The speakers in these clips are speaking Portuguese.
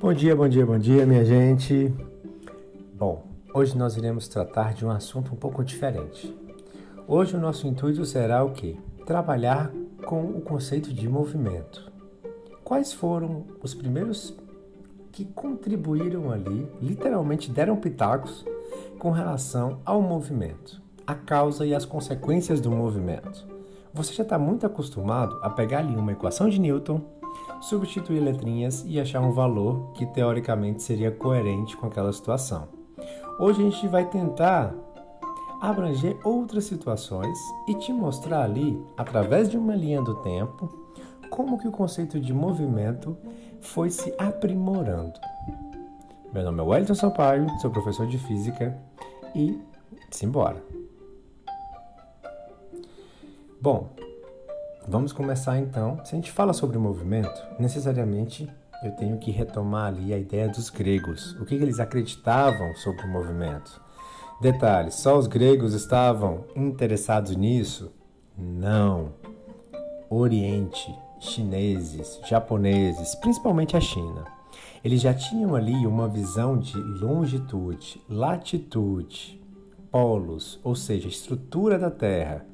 Bom dia, bom dia, bom dia, minha gente. Bom, hoje nós iremos tratar de um assunto um pouco diferente. Hoje o nosso intuito será o quê? Trabalhar com o conceito de movimento. Quais foram os primeiros que contribuíram ali, literalmente deram pitacos com relação ao movimento, a causa e as consequências do movimento? Você já está muito acostumado a pegar ali uma equação de Newton substituir letrinhas e achar um valor que teoricamente seria coerente com aquela situação. Hoje a gente vai tentar abranger outras situações e te mostrar ali, através de uma linha do tempo, como que o conceito de movimento foi se aprimorando. Meu nome é Wellington Sampaio, sou professor de física e simbora. Bom, Vamos começar então. Se a gente fala sobre movimento, necessariamente eu tenho que retomar ali a ideia dos gregos. O que, que eles acreditavam sobre o movimento? Detalhe: só os gregos estavam interessados nisso? Não. Oriente, chineses, japoneses, principalmente a China. Eles já tinham ali uma visão de longitude, latitude, polos, ou seja, estrutura da Terra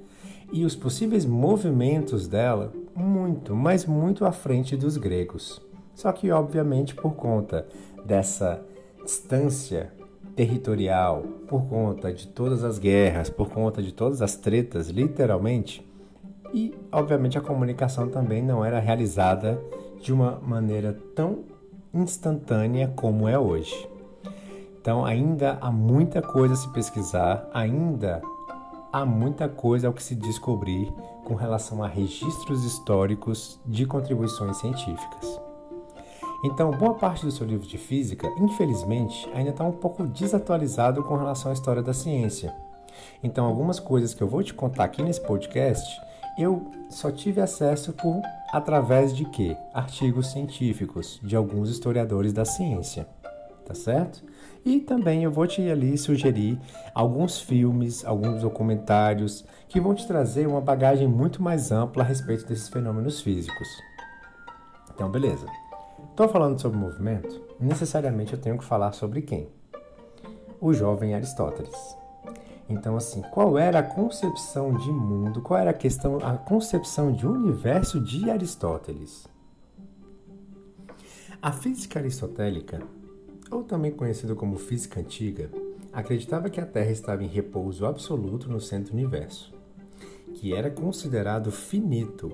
e os possíveis movimentos dela muito, mas muito à frente dos gregos. Só que, obviamente, por conta dessa distância territorial, por conta de todas as guerras, por conta de todas as tretas, literalmente, e, obviamente, a comunicação também não era realizada de uma maneira tão instantânea como é hoje. Então, ainda há muita coisa a se pesquisar, ainda há muita coisa ao que se descobrir com relação a registros históricos de contribuições científicas. Então, boa parte do seu livro de física, infelizmente, ainda está um pouco desatualizado com relação à história da ciência. Então, algumas coisas que eu vou te contar aqui nesse podcast, eu só tive acesso por através de quê? Artigos científicos de alguns historiadores da ciência, tá certo? E também eu vou te ali sugerir alguns filmes, alguns documentários que vão te trazer uma bagagem muito mais ampla a respeito desses fenômenos físicos. Então, beleza. Estou falando sobre movimento, necessariamente eu tenho que falar sobre quem? O jovem Aristóteles. Então, assim, qual era a concepção de mundo, qual era a questão, a concepção de universo de Aristóteles? A física aristotélica ou também conhecido como física antiga, acreditava que a Terra estava em repouso absoluto no centro do universo, que era considerado finito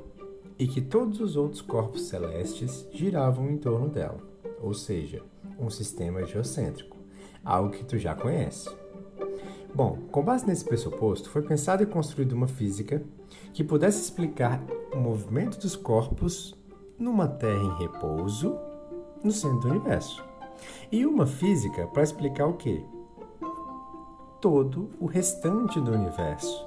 e que todos os outros corpos celestes giravam em torno dela, ou seja, um sistema geocêntrico, algo que tu já conhece. Bom, com base nesse pressuposto, foi pensada e construída uma física que pudesse explicar o movimento dos corpos numa Terra em repouso no centro do universo. E uma física para explicar o quê? Todo o restante do universo.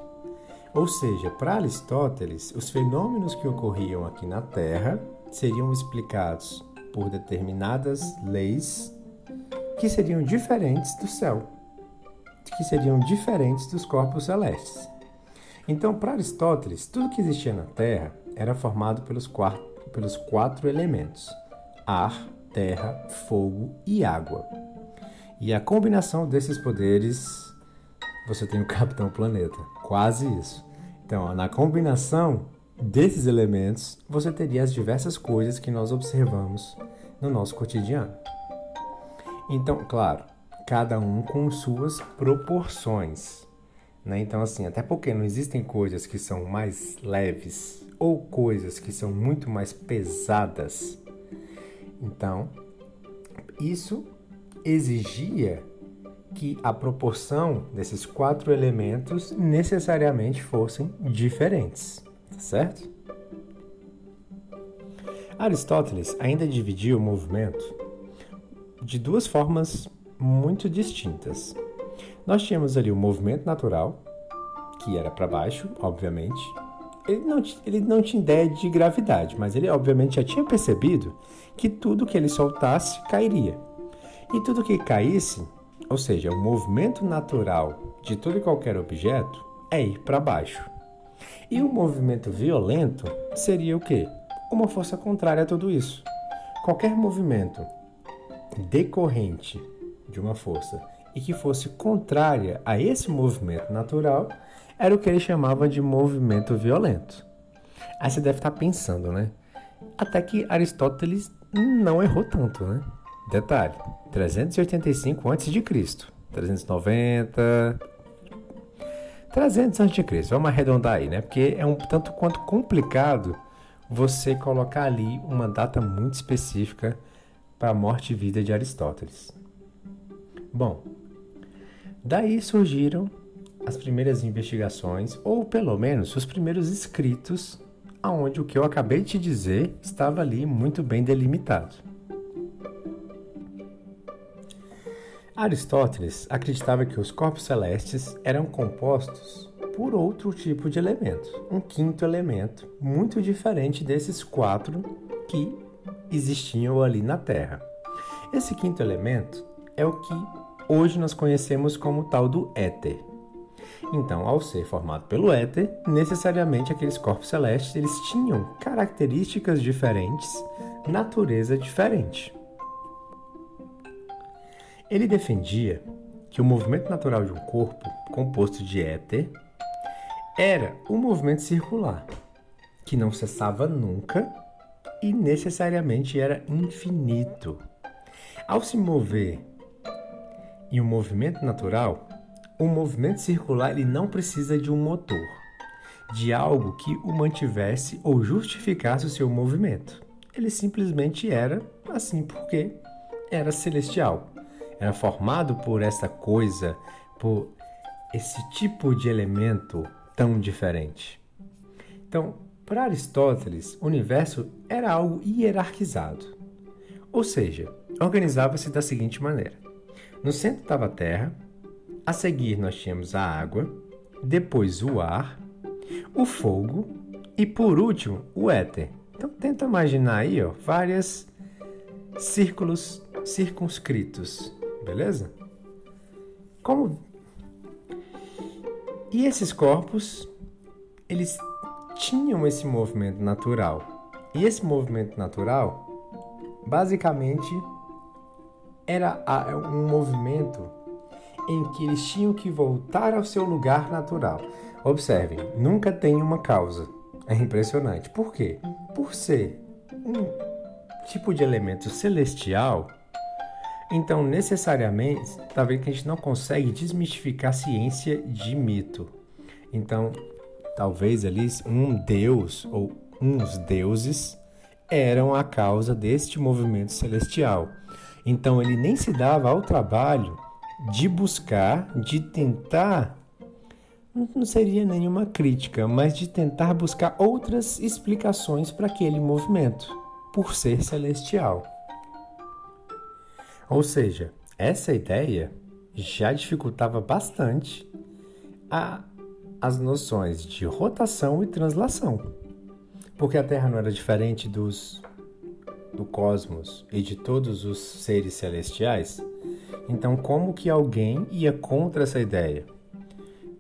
Ou seja, para Aristóteles, os fenômenos que ocorriam aqui na Terra seriam explicados por determinadas leis que seriam diferentes do céu, que seriam diferentes dos corpos celestes. Então, para Aristóteles, tudo que existia na Terra era formado pelos pelos quatro elementos: ar, terra, fogo e água. E a combinação desses poderes, você tem o Capitão Planeta. Quase isso. Então, na combinação desses elementos, você teria as diversas coisas que nós observamos no nosso cotidiano. Então, claro, cada um com suas proporções. Né? Então, assim, até porque não existem coisas que são mais leves ou coisas que são muito mais pesadas então, isso exigia que a proporção desses quatro elementos necessariamente fossem diferentes, tá certo? Aristóteles ainda dividia o movimento de duas formas muito distintas. Nós tínhamos ali o movimento natural, que era para baixo, obviamente, ele não, ele não tinha ideia de gravidade, mas ele obviamente já tinha percebido que tudo que ele soltasse cairia. E tudo que caísse, ou seja, o movimento natural de todo e qualquer objeto, é ir para baixo. E o movimento violento seria o quê? Uma força contrária a tudo isso. Qualquer movimento decorrente de uma força e que fosse contrária a esse movimento natural, era o que ele chamava de movimento violento. Aí você deve estar pensando, né? Até que Aristóteles não errou tanto, né? Detalhe, 385 a.C., 390, 300 a.C., vamos arredondar aí, né? Porque é um tanto quanto complicado você colocar ali uma data muito específica para a morte e vida de Aristóteles. Bom, daí surgiram as primeiras investigações, ou pelo menos os primeiros escritos, aonde o que eu acabei de dizer estava ali muito bem delimitado. Aristóteles acreditava que os corpos celestes eram compostos por outro tipo de elemento, um quinto elemento, muito diferente desses quatro que existiam ali na Terra. Esse quinto elemento é o que hoje nós conhecemos como tal do éter. Então, ao ser formado pelo éter, necessariamente aqueles corpos celestes eles tinham características diferentes, natureza diferente. Ele defendia que o movimento natural de um corpo composto de éter era o movimento circular, que não cessava nunca e necessariamente era infinito. Ao se mover em um movimento natural, o movimento circular ele não precisa de um motor, de algo que o mantivesse ou justificasse o seu movimento. Ele simplesmente era assim porque era celestial era formado por essa coisa, por esse tipo de elemento tão diferente. Então, para Aristóteles, o universo era algo hierarquizado. Ou seja, organizava-se da seguinte maneira: no centro estava a Terra, a seguir nós tínhamos a água, depois o ar, o fogo e por último o éter. Então tenta imaginar aí, ó, várias círculos circunscritos beleza? Como e esses corpos eles tinham esse movimento natural. E esse movimento natural basicamente era um movimento em que eles tinham que voltar ao seu lugar natural. Observem, nunca tem uma causa. É impressionante. Por quê? Por ser um tipo de elemento celestial, então, necessariamente, está vendo que a gente não consegue desmistificar a ciência de mito. Então, talvez ali um deus ou uns deuses eram a causa deste movimento celestial. Então, ele nem se dava ao trabalho de buscar, de tentar, não seria nenhuma crítica, mas de tentar buscar outras explicações para aquele movimento, por ser celestial. Ou seja, essa ideia já dificultava bastante a, as noções de rotação e translação, porque a Terra não era diferente dos do cosmos e de todos os seres celestiais. Então, como que alguém ia contra essa ideia?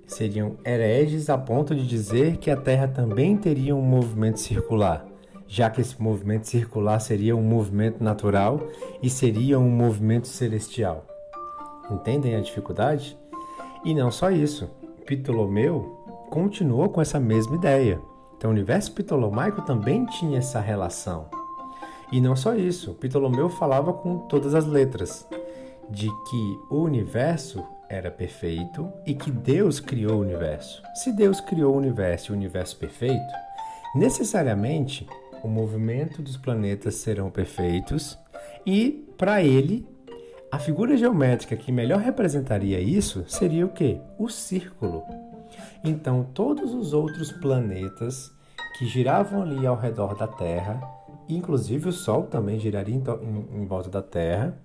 Seriam hereges a ponto de dizer que a Terra também teria um movimento circular já que esse movimento circular seria um movimento natural e seria um movimento celestial. Entendem a dificuldade? E não só isso, Ptolomeu continuou com essa mesma ideia. Então, o universo ptolomaico também tinha essa relação. E não só isso, Ptolomeu falava com todas as letras de que o universo era perfeito e que Deus criou o universo. Se Deus criou o universo e o universo perfeito, necessariamente o movimento dos planetas serão perfeitos e, para ele, a figura geométrica que melhor representaria isso seria o que? O círculo. Então, todos os outros planetas que giravam ali ao redor da Terra, inclusive o Sol também giraria em, em volta da Terra,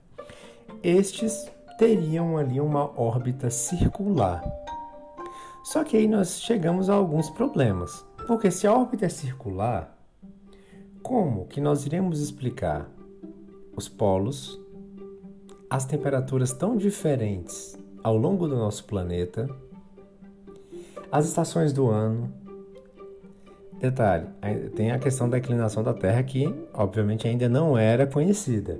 estes teriam ali uma órbita circular. Só que aí nós chegamos a alguns problemas, porque se a órbita é circular, como que nós iremos explicar os polos, as temperaturas tão diferentes ao longo do nosso planeta, as estações do ano? Detalhe, tem a questão da inclinação da Terra que, obviamente, ainda não era conhecida.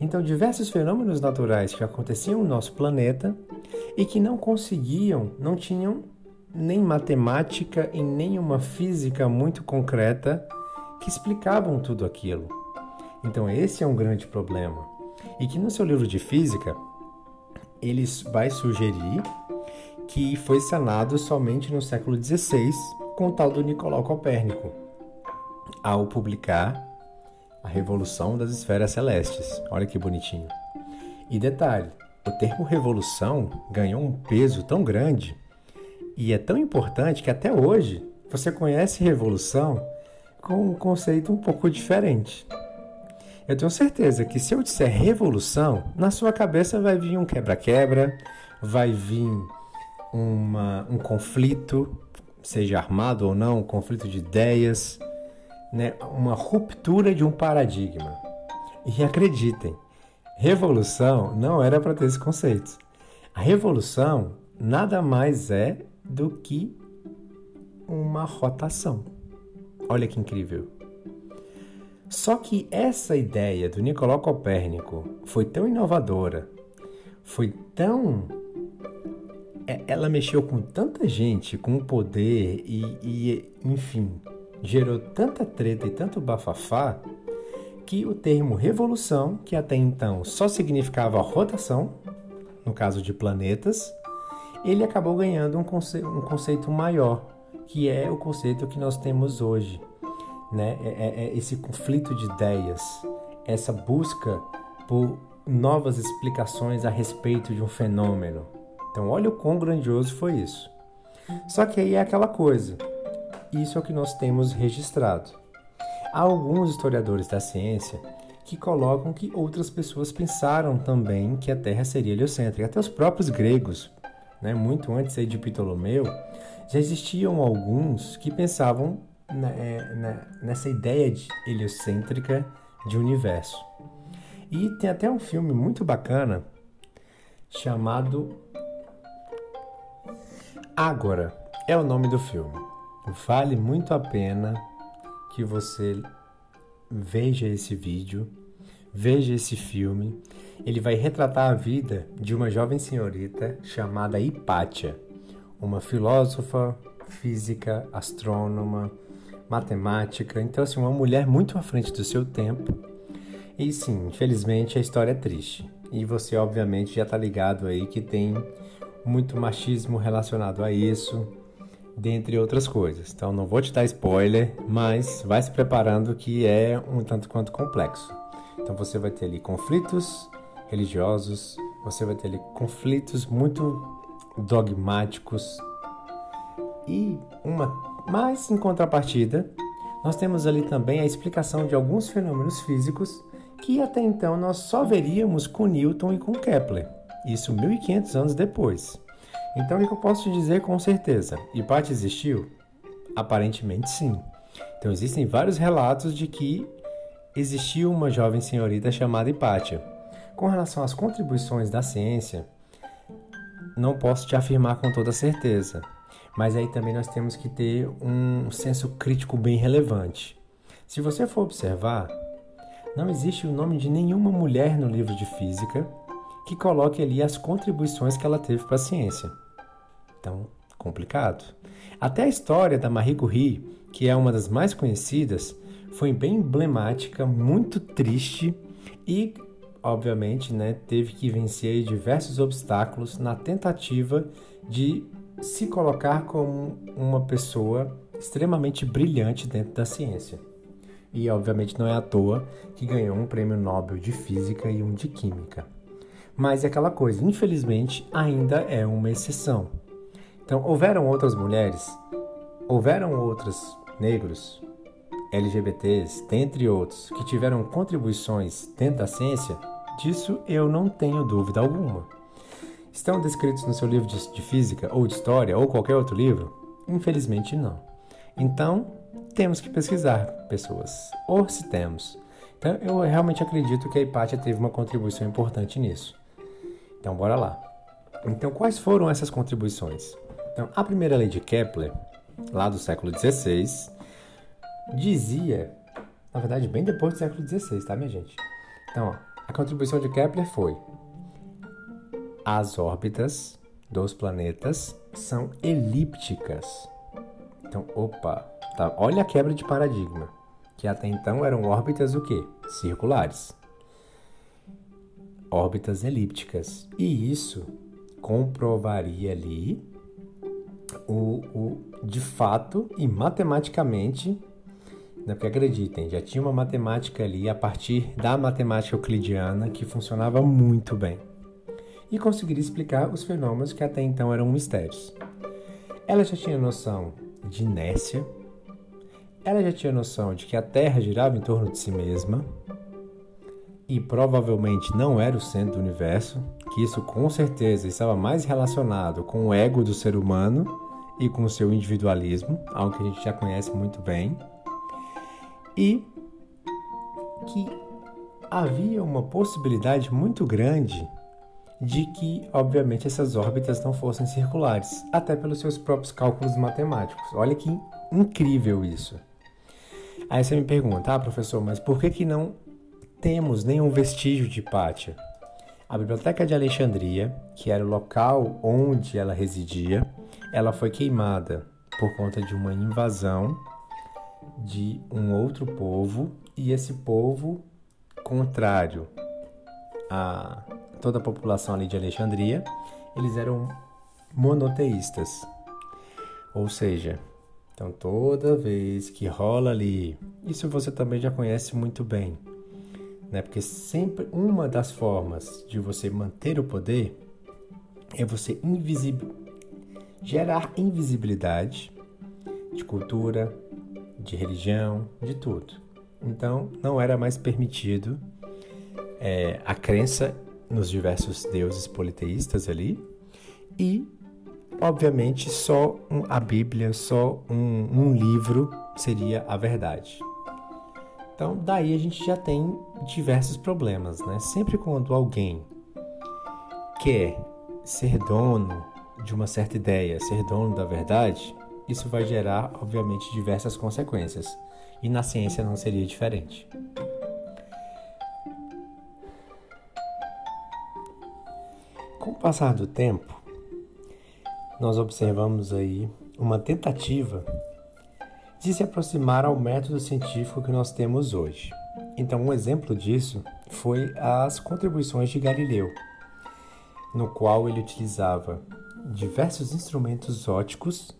Então, diversos fenômenos naturais que aconteciam no nosso planeta e que não conseguiam, não tinham nem matemática e nem uma física muito concreta que explicavam tudo aquilo. Então, esse é um grande problema. E que no seu livro de física, ele vai sugerir que foi sanado somente no século XVI com o tal do Nicolau Copérnico, ao publicar A Revolução das Esferas Celestes. Olha que bonitinho. E detalhe, o termo revolução ganhou um peso tão grande e é tão importante que até hoje você conhece revolução com um conceito um pouco diferente. Eu tenho certeza que se eu disser revolução, na sua cabeça vai vir um quebra-quebra, vai vir uma, um conflito, seja armado ou não, um conflito de ideias, né? uma ruptura de um paradigma. E acreditem, revolução não era para ter esse conceito. A revolução nada mais é do que uma rotação. Olha que incrível. Só que essa ideia do Nicolau Copérnico foi tão inovadora, foi tão. É, ela mexeu com tanta gente, com poder e, e, enfim, gerou tanta treta e tanto bafafá que o termo revolução, que até então só significava rotação, no caso de planetas, ele acabou ganhando um, conce um conceito maior, que é o conceito que nós temos hoje, né? É, é, é esse conflito de ideias, essa busca por novas explicações a respeito de um fenômeno. Então, olha o quão grandioso foi isso. Só que aí é aquela coisa. Isso é o que nós temos registrado. Há alguns historiadores da ciência que colocam que outras pessoas pensaram também que a Terra seria heliocêntrica. Até os próprios gregos, né, muito antes de Ptolomeu, já existiam alguns que pensavam na, é, na, nessa ideia de heliocêntrica de universo. E tem até um filme muito bacana chamado Ágora. É o nome do filme. Vale muito a pena que você veja esse vídeo, veja esse filme. Ele vai retratar a vida de uma jovem senhorita chamada Hipátia, uma filósofa, física, astrônoma, matemática. Então, assim, uma mulher muito à frente do seu tempo. E sim, infelizmente a história é triste. E você, obviamente, já está ligado aí que tem muito machismo relacionado a isso, dentre outras coisas. Então, não vou te dar spoiler, mas vai se preparando que é um tanto quanto complexo. Então, você vai ter ali conflitos religiosos, você vai ter ali conflitos muito dogmáticos e uma mas, em contrapartida, nós temos ali também a explicação de alguns fenômenos físicos que até então nós só veríamos com Newton e com Kepler, isso 1500 anos depois. Então, o que eu posso te dizer com certeza? Hipátia existiu? Aparentemente sim. Então, existem vários relatos de que existiu uma jovem senhorita chamada Hipátia. Com relação às contribuições da ciência, não posso te afirmar com toda certeza, mas aí também nós temos que ter um senso crítico bem relevante. Se você for observar, não existe o nome de nenhuma mulher no livro de física que coloque ali as contribuições que ela teve para a ciência. Então, complicado. Até a história da Marie Curie, que é uma das mais conhecidas, foi bem emblemática, muito triste e, obviamente, né, teve que vencer diversos obstáculos na tentativa de se colocar como uma pessoa extremamente brilhante dentro da ciência. E obviamente não é à toa que ganhou um prêmio Nobel de Física e um de Química. Mas é aquela coisa, infelizmente, ainda é uma exceção. Então, houveram outras mulheres, houveram outros negros, LGBTs, dentre outros, que tiveram contribuições dentro da ciência? Disso eu não tenho dúvida alguma. Estão descritos no seu livro de, de física ou de história ou qualquer outro livro? Infelizmente não. Então, temos que pesquisar pessoas, ou se temos. Então, eu realmente acredito que a Hipátia teve uma contribuição importante nisso. Então, bora lá. Então, quais foram essas contribuições? Então, a primeira lei de Kepler, lá do século XVI, dizia, na verdade, bem depois do século XVI, tá, minha gente? Então, ó, A contribuição de Kepler foi: as órbitas dos planetas são elípticas. Então, opa, tá, olha a quebra de paradigma, que até então eram órbitas o quê? Circulares. Órbitas elípticas. E isso comprovaria ali o, o de fato e matematicamente né? Porque acreditem, já tinha uma matemática ali a partir da matemática euclidiana que funcionava muito bem e conseguiria explicar os fenômenos que até então eram mistérios. Ela já tinha noção de inércia, ela já tinha noção de que a Terra girava em torno de si mesma e provavelmente não era o centro do universo, que isso com certeza estava mais relacionado com o ego do ser humano e com o seu individualismo, algo que a gente já conhece muito bem e que havia uma possibilidade muito grande de que, obviamente, essas órbitas não fossem circulares, até pelos seus próprios cálculos matemáticos. Olha que incrível isso. Aí você me pergunta, ah, professor, mas por que, que não temos nenhum vestígio de Pátia? A Biblioteca de Alexandria, que era o local onde ela residia, ela foi queimada por conta de uma invasão de um outro povo e esse povo, contrário a toda a população ali de Alexandria, eles eram monoteístas. Ou seja, então toda vez que rola ali, isso você também já conhece muito bem, né? Porque sempre uma das formas de você manter o poder é você invisível gerar invisibilidade de cultura, de religião, de tudo. Então, não era mais permitido é, a crença nos diversos deuses politeístas ali e, obviamente, só a Bíblia, só um, um livro seria a verdade. Então, daí a gente já tem diversos problemas, né? Sempre quando alguém quer ser dono de uma certa ideia, ser dono da verdade, isso vai gerar, obviamente, diversas consequências. E na ciência não seria diferente. Com o passar do tempo, nós observamos aí uma tentativa de se aproximar ao método científico que nós temos hoje. Então, um exemplo disso foi as contribuições de Galileu, no qual ele utilizava diversos instrumentos óticos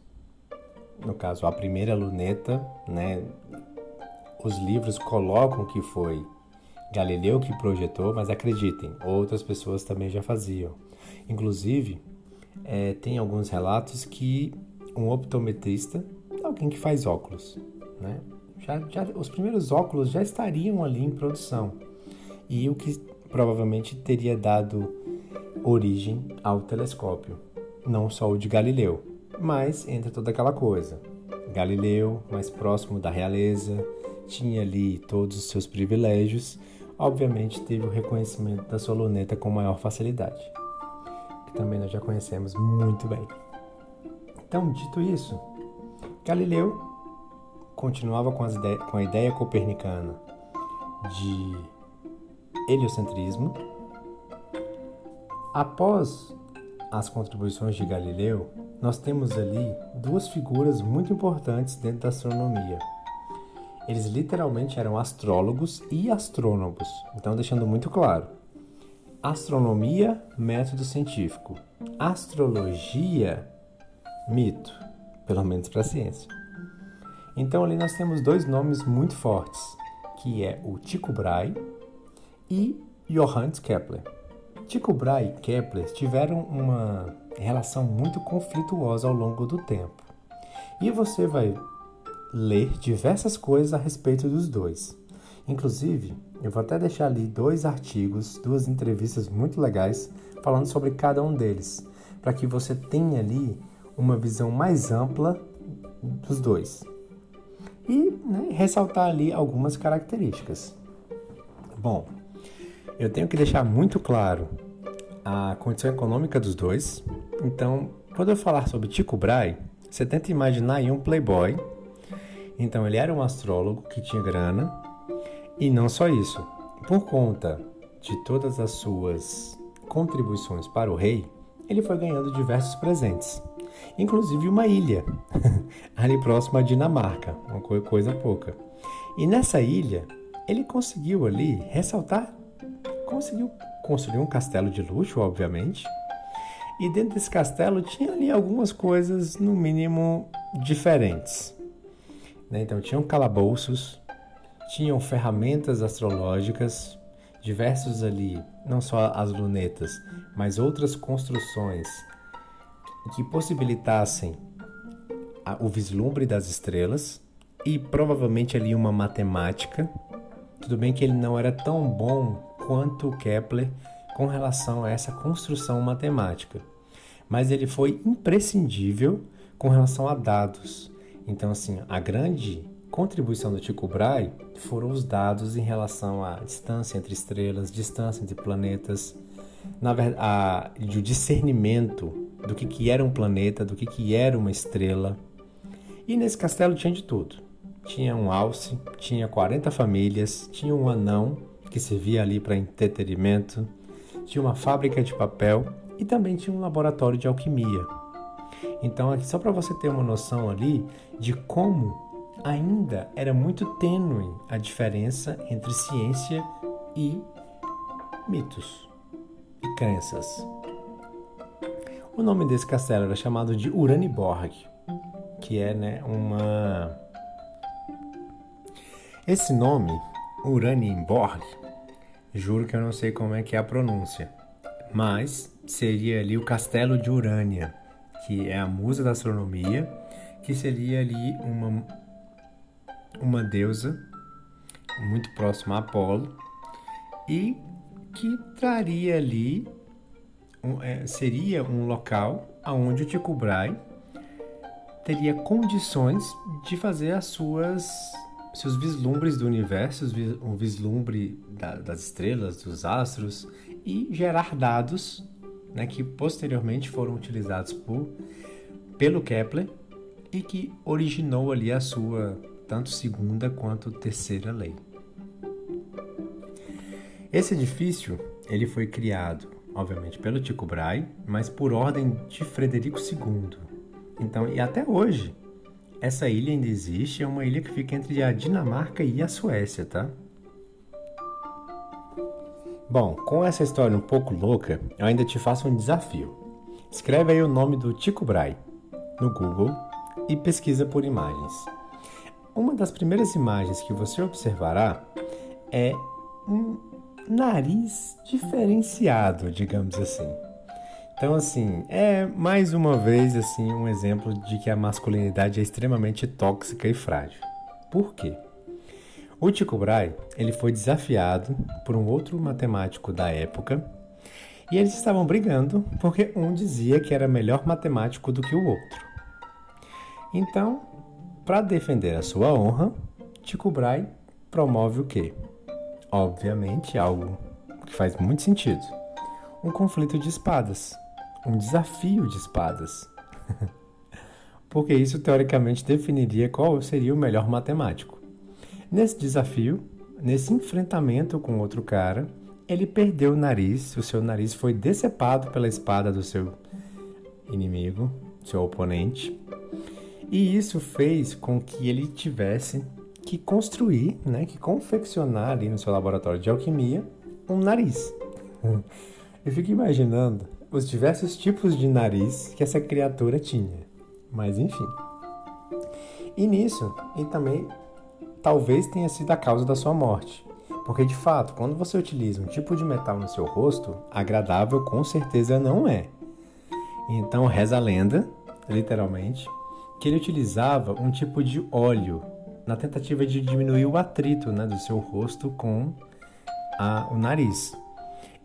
no caso a primeira luneta, né? Os livros colocam que foi Galileu que projetou, mas acreditem, outras pessoas também já faziam. Inclusive, é, tem alguns relatos que um optometrista, alguém que faz óculos, né? Já, já, os primeiros óculos já estariam ali em produção. E o que provavelmente teria dado origem ao telescópio, não só o de Galileu, mas entra toda aquela coisa. Galileu, mais próximo da realeza, tinha ali todos os seus privilégios, obviamente teve o reconhecimento da sua luneta com maior facilidade, que também nós já conhecemos muito bem. Então, dito isso, Galileu continuava com, com a ideia copernicana de heliocentrismo. Após as contribuições de Galileu, nós temos ali duas figuras muito importantes dentro da astronomia. Eles literalmente eram astrólogos e astrônomos, então deixando muito claro. Astronomia, método científico. Astrologia, mito, pelo menos para a ciência. Então ali nós temos dois nomes muito fortes, que é o Tycho Brahe e Johannes Kepler. Tycho Brahe e Kepler tiveram uma relação muito conflituosa ao longo do tempo. E você vai ler diversas coisas a respeito dos dois. Inclusive, eu vou até deixar ali dois artigos, duas entrevistas muito legais falando sobre cada um deles, para que você tenha ali uma visão mais ampla dos dois. E né, ressaltar ali algumas características. Bom, eu tenho que deixar muito claro a condição econômica dos dois. Então, quando eu falar sobre Tycho Brahe, você tenta imaginar aí um playboy. Então, ele era um astrólogo que tinha grana. E não só isso. Por conta de todas as suas contribuições para o rei, ele foi ganhando diversos presentes, inclusive uma ilha, ali próxima à Dinamarca, uma coisa pouca. E nessa ilha, ele conseguiu ali ressaltar, conseguiu construir um castelo de luxo, obviamente, e dentro desse castelo tinha ali algumas coisas, no mínimo, diferentes. Né? Então, tinham calabouços, tinham ferramentas astrológicas, diversos ali, não só as lunetas, mas outras construções que possibilitassem o vislumbre das estrelas e provavelmente ali uma matemática. Tudo bem que ele não era tão bom quanto Kepler com relação a essa construção matemática. Mas ele foi imprescindível com relação a dados. Então, assim, a grande contribuição do Tycho Brahe foram os dados em relação à distância entre estrelas, distância entre planetas, na verdade, o discernimento do que, que era um planeta, do que, que era uma estrela. E nesse castelo tinha de tudo. Tinha um alce, tinha 40 famílias, tinha um anão que servia ali para entretenimento, tinha uma fábrica de papel e também tinha um laboratório de alquimia. Então, só para você ter uma noção ali de como ainda era muito tênue a diferença entre ciência e mitos e crenças. O nome desse castelo era chamado de Uraniborg, que é né, uma. Esse nome, Uraniborg, Juro que eu não sei como é que é a pronúncia, mas seria ali o Castelo de Urânia, que é a musa da astronomia, que seria ali uma uma deusa muito próxima a Apolo e que traria ali um, é, seria um local aonde o Tycho Brahe teria condições de fazer as suas seus vislumbres do universo, o vislumbre da, das estrelas, dos astros e gerar dados né, que posteriormente foram utilizados por, pelo Kepler e que originou ali a sua tanto segunda quanto terceira lei. Esse edifício ele foi criado, obviamente, pelo Tycho Brahe, mas por ordem de Frederico II. Então, e até hoje essa ilha ainda existe, é uma ilha que fica entre a Dinamarca e a Suécia, tá? Bom, com essa história um pouco louca, eu ainda te faço um desafio. Escreve aí o nome do Tycho Brahe no Google e pesquisa por imagens. Uma das primeiras imagens que você observará é um nariz diferenciado, digamos assim. Então, assim, é mais uma vez assim um exemplo de que a masculinidade é extremamente tóxica e frágil. Por quê? O Tycho Brahe ele foi desafiado por um outro matemático da época e eles estavam brigando porque um dizia que era melhor matemático do que o outro. Então, para defender a sua honra, Tycho Brahe promove o quê? Obviamente algo que faz muito sentido: um conflito de espadas um desafio de espadas. Porque isso teoricamente definiria qual seria o melhor matemático. Nesse desafio, nesse enfrentamento com outro cara, ele perdeu o nariz, o seu nariz foi decepado pela espada do seu inimigo, seu oponente. E isso fez com que ele tivesse que construir, né, que confeccionar ali no seu laboratório de alquimia um nariz. Eu fico imaginando os diversos tipos de nariz que essa criatura tinha. Mas enfim. E nisso, e também talvez tenha sido a causa da sua morte. Porque de fato, quando você utiliza um tipo de metal no seu rosto, agradável com certeza não é. Então reza a lenda, literalmente, que ele utilizava um tipo de óleo na tentativa de diminuir o atrito né, do seu rosto com a, o nariz.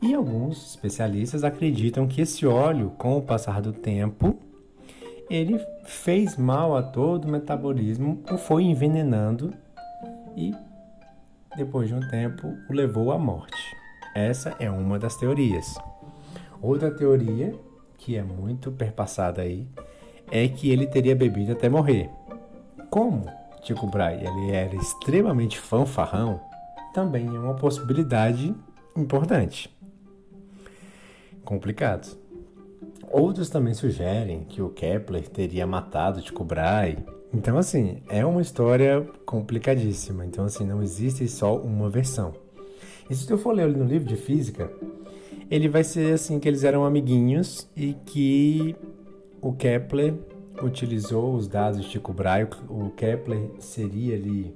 E alguns especialistas acreditam que esse óleo, com o passar do tempo, ele fez mal a todo o metabolismo, o foi envenenando e depois de um tempo o levou à morte. Essa é uma das teorias. Outra teoria, que é muito perpassada aí, é que ele teria bebido até morrer. Como Tico Brahe ele era extremamente fanfarrão, também é uma possibilidade importante. Complicado. Outros também sugerem que o Kepler teria matado Tycho Brahe. Então, assim, é uma história complicadíssima. Então, assim, não existe só uma versão. E se tu for ler no livro de física, ele vai ser assim que eles eram amiguinhos e que o Kepler utilizou os dados de Tycho Brahe. O Kepler seria ali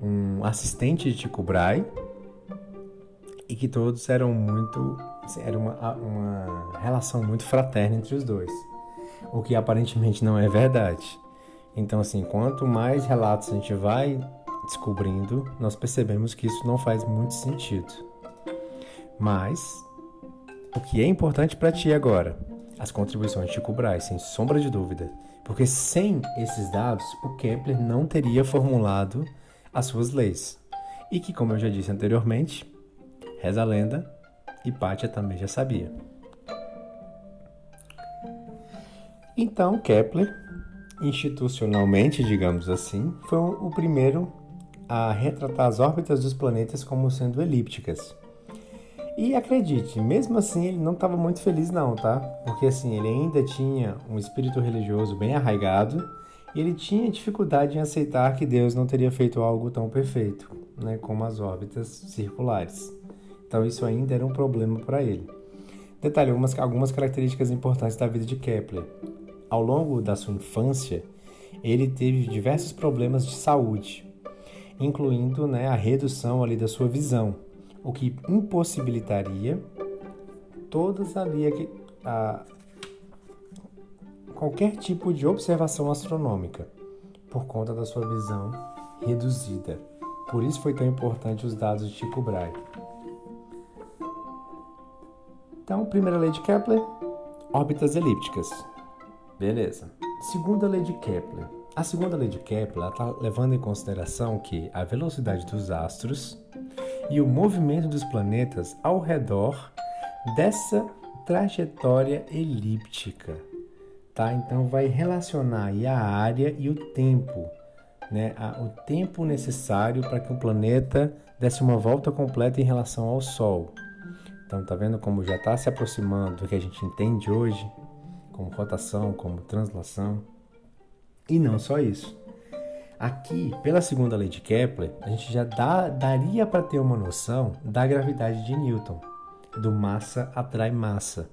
um assistente de Tycho Brahe e que todos eram muito assim, era uma, uma relação muito fraterna entre os dois, o que aparentemente não é verdade. Então, assim, quanto mais relatos a gente vai descobrindo, nós percebemos que isso não faz muito sentido. Mas o que é importante para ti agora? As contribuições de Brahe, sem sombra de dúvida. Porque sem esses dados, o Kepler não teria formulado as suas leis. E que, como eu já disse anteriormente, reza a lenda, Hipátia também já sabia. Então, Kepler, institucionalmente, digamos assim, foi o primeiro a retratar as órbitas dos planetas como sendo elípticas. E acredite, mesmo assim ele não estava muito feliz não, tá? Porque assim, ele ainda tinha um espírito religioso bem arraigado e ele tinha dificuldade em aceitar que Deus não teria feito algo tão perfeito, né, como as órbitas circulares. Então isso ainda era um problema para ele. Detalhe, algumas, algumas características importantes da vida de Kepler. Ao longo da sua infância, ele teve diversos problemas de saúde, incluindo né, a redução ali da sua visão, o que impossibilitaria todas ali a, qualquer tipo de observação astronômica por conta da sua visão reduzida. Por isso foi tão importante os dados de Tycho Brahe. Então, primeira lei de Kepler, órbitas elípticas. Beleza. Segunda lei de Kepler. A segunda lei de Kepler está levando em consideração que a velocidade dos astros e o movimento dos planetas ao redor dessa trajetória elíptica tá? Então vai relacionar a área e o tempo, né? o tempo necessário para que o planeta desse uma volta completa em relação ao Sol. Então tá vendo como já está se aproximando do que a gente entende hoje, como rotação, como translação. E não só isso. Aqui, pela segunda lei de Kepler, a gente já dá, daria para ter uma noção da gravidade de Newton, do massa atrai massa.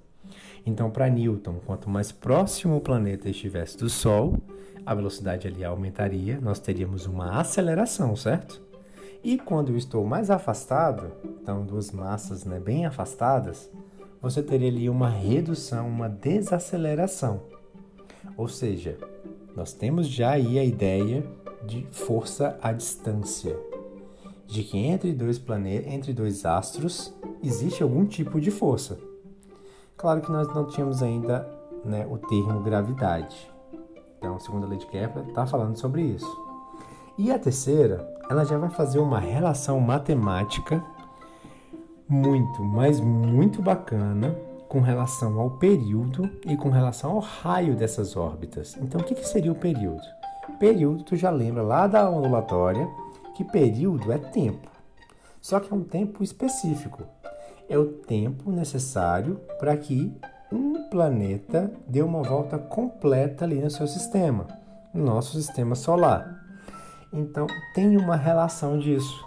Então, para Newton, quanto mais próximo o planeta estivesse do Sol, a velocidade ali aumentaria, nós teríamos uma aceleração, certo? E quando eu estou mais afastado, então duas massas né, bem afastadas, você teria ali uma redução, uma desaceleração. Ou seja, nós temos já aí a ideia de força à distância, de que entre dois planetas, entre dois astros, existe algum tipo de força. Claro que nós não tínhamos ainda né, o termo gravidade. Então, a segunda lei de Kepler está falando sobre isso. E a terceira, ela já vai fazer uma relação matemática muito, mas muito bacana com relação ao período e com relação ao raio dessas órbitas. Então, o que, que seria o período? Período, tu já lembra lá da ondulatória que período é tempo. Só que é um tempo específico é o tempo necessário para que um planeta dê uma volta completa ali no seu sistema, no nosso sistema solar. Então, tem uma relação disso.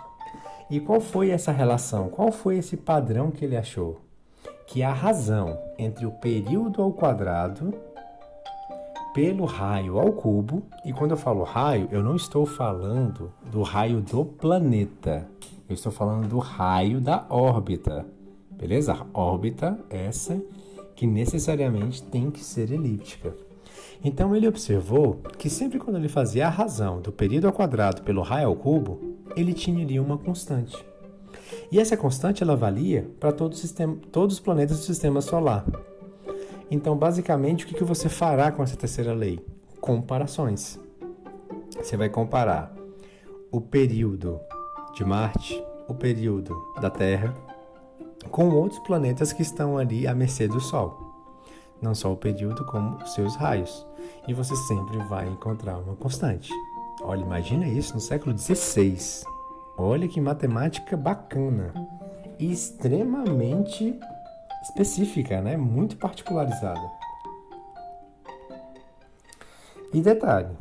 E qual foi essa relação? Qual foi esse padrão que ele achou? Que a razão entre o período ao quadrado pelo raio ao cubo, e quando eu falo raio, eu não estou falando do raio do planeta, eu estou falando do raio da órbita. Beleza? Órbita, essa, que necessariamente tem que ser elíptica. Então ele observou que sempre quando ele fazia a razão do período ao quadrado pelo raio ao cubo, ele tinha ali uma constante. E essa constante ela valia para todo todos os planetas do sistema solar. Então, basicamente, o que, que você fará com essa terceira lei? Comparações. Você vai comparar o período de Marte, o período da Terra com outros planetas que estão ali à mercê do Sol. Não só o período, como os seus raios. E você sempre vai encontrar uma constante. Olha, imagina isso no século XVI. Olha que matemática bacana. extremamente específica, né? Muito particularizada. E detalhe,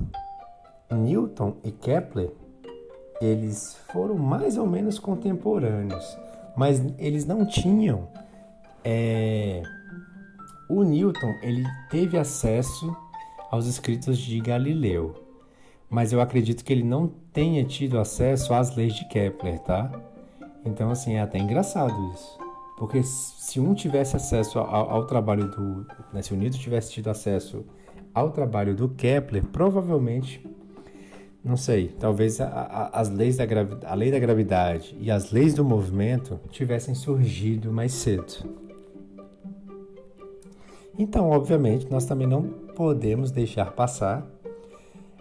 Newton e Kepler, eles foram mais ou menos contemporâneos, mas eles não tinham é, o Newton ele teve acesso aos escritos de Galileu, mas eu acredito que ele não tenha tido acesso às leis de Kepler, tá? Então assim é até engraçado isso, porque se um tivesse acesso ao, ao trabalho do, né, se o Newton tivesse tido acesso ao trabalho do Kepler, provavelmente, não sei, talvez a, a, as leis da a lei da gravidade e as leis do movimento tivessem surgido mais cedo. Então, obviamente, nós também não podemos deixar passar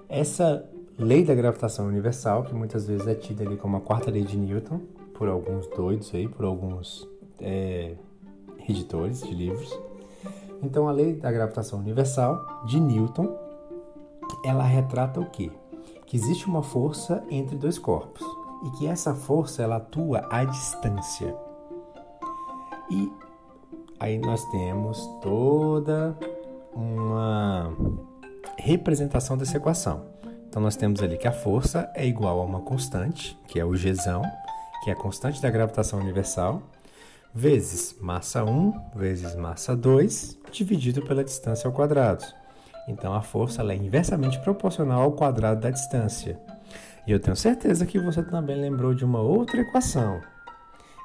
essa lei da gravitação universal, que muitas vezes é tida ali como a quarta lei de Newton, por alguns doidos aí, por alguns é, editores de livros. Então, a lei da gravitação universal de Newton, ela retrata o quê? Que existe uma força entre dois corpos e que essa força ela atua à distância. E aí nós temos toda uma representação dessa equação. Então nós temos ali que a força é igual a uma constante, que é o Gzão, que é a constante da gravitação universal, vezes massa 1 vezes massa 2 dividido pela distância ao quadrado. Então a força é inversamente proporcional ao quadrado da distância. E eu tenho certeza que você também lembrou de uma outra equação,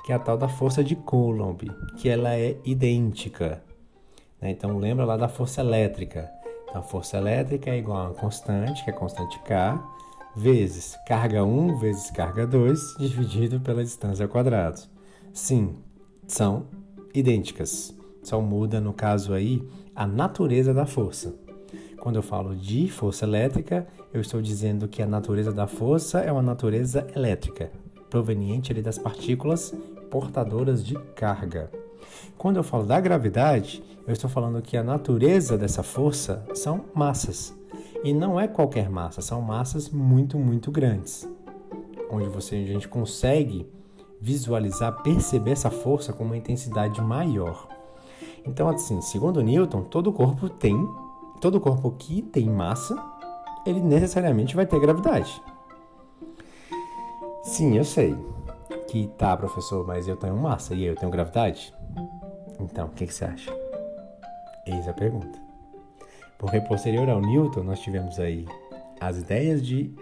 que é a tal da força de Coulomb, que ela é idêntica. Né? Então lembra lá da força elétrica. Então a força elétrica é igual a uma constante, que é a constante K, vezes carga 1 vezes carga 2, dividido pela distância ao quadrado. Sim, são idênticas. Só muda, no caso aí, a natureza da força. Quando eu falo de força elétrica, eu estou dizendo que a natureza da força é uma natureza elétrica, proveniente ali das partículas portadoras de carga. Quando eu falo da gravidade, eu estou falando que a natureza dessa força são massas. E não é qualquer massa, são massas muito, muito grandes. Onde você, a gente consegue visualizar, perceber essa força com uma intensidade maior. Então, assim, segundo Newton, todo corpo tem, todo corpo que tem massa, ele necessariamente vai ter gravidade. Sim, eu sei. Que tá, professor, mas eu tenho massa e eu tenho gravidade? Então, o que, que você acha? Eis a pergunta. Porque posterior ao Newton, nós tivemos aí as ideias de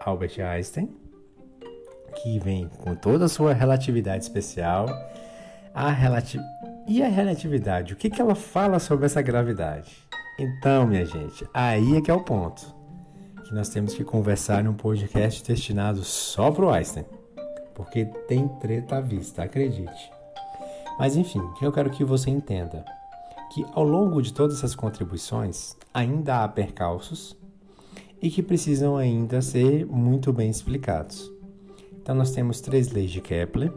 Albert Einstein, que vem com toda a sua relatividade especial. A relati e a relatividade, o que, que ela fala sobre essa gravidade? Então, minha gente, aí é que é o ponto. Que nós temos que conversar num podcast destinado só para o Einstein. Porque tem treta à vista, acredite. Mas enfim, eu quero que você entenda que ao longo de todas essas contribuições ainda há percalços e que precisam ainda ser muito bem explicados. Então nós temos três leis de Kepler,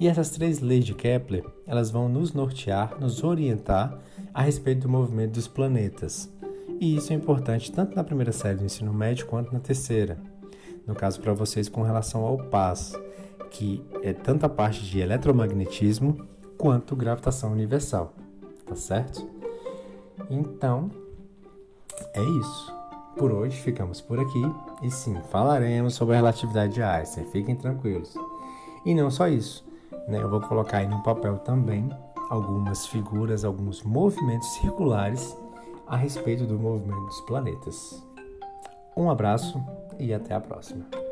e essas três leis de Kepler, elas vão nos nortear, nos orientar a respeito do movimento dos planetas. E isso é importante tanto na primeira série do ensino médio quanto na terceira. No caso para vocês com relação ao PAS, que é tanto a parte de eletromagnetismo quanto gravitação universal, tá certo? Então, é isso. Por hoje ficamos por aqui e sim, falaremos sobre a relatividade de Einstein, fiquem tranquilos. E não só isso, né? eu vou colocar aí no papel também algumas figuras, alguns movimentos circulares a respeito do movimento dos planetas. Um abraço e até a próxima.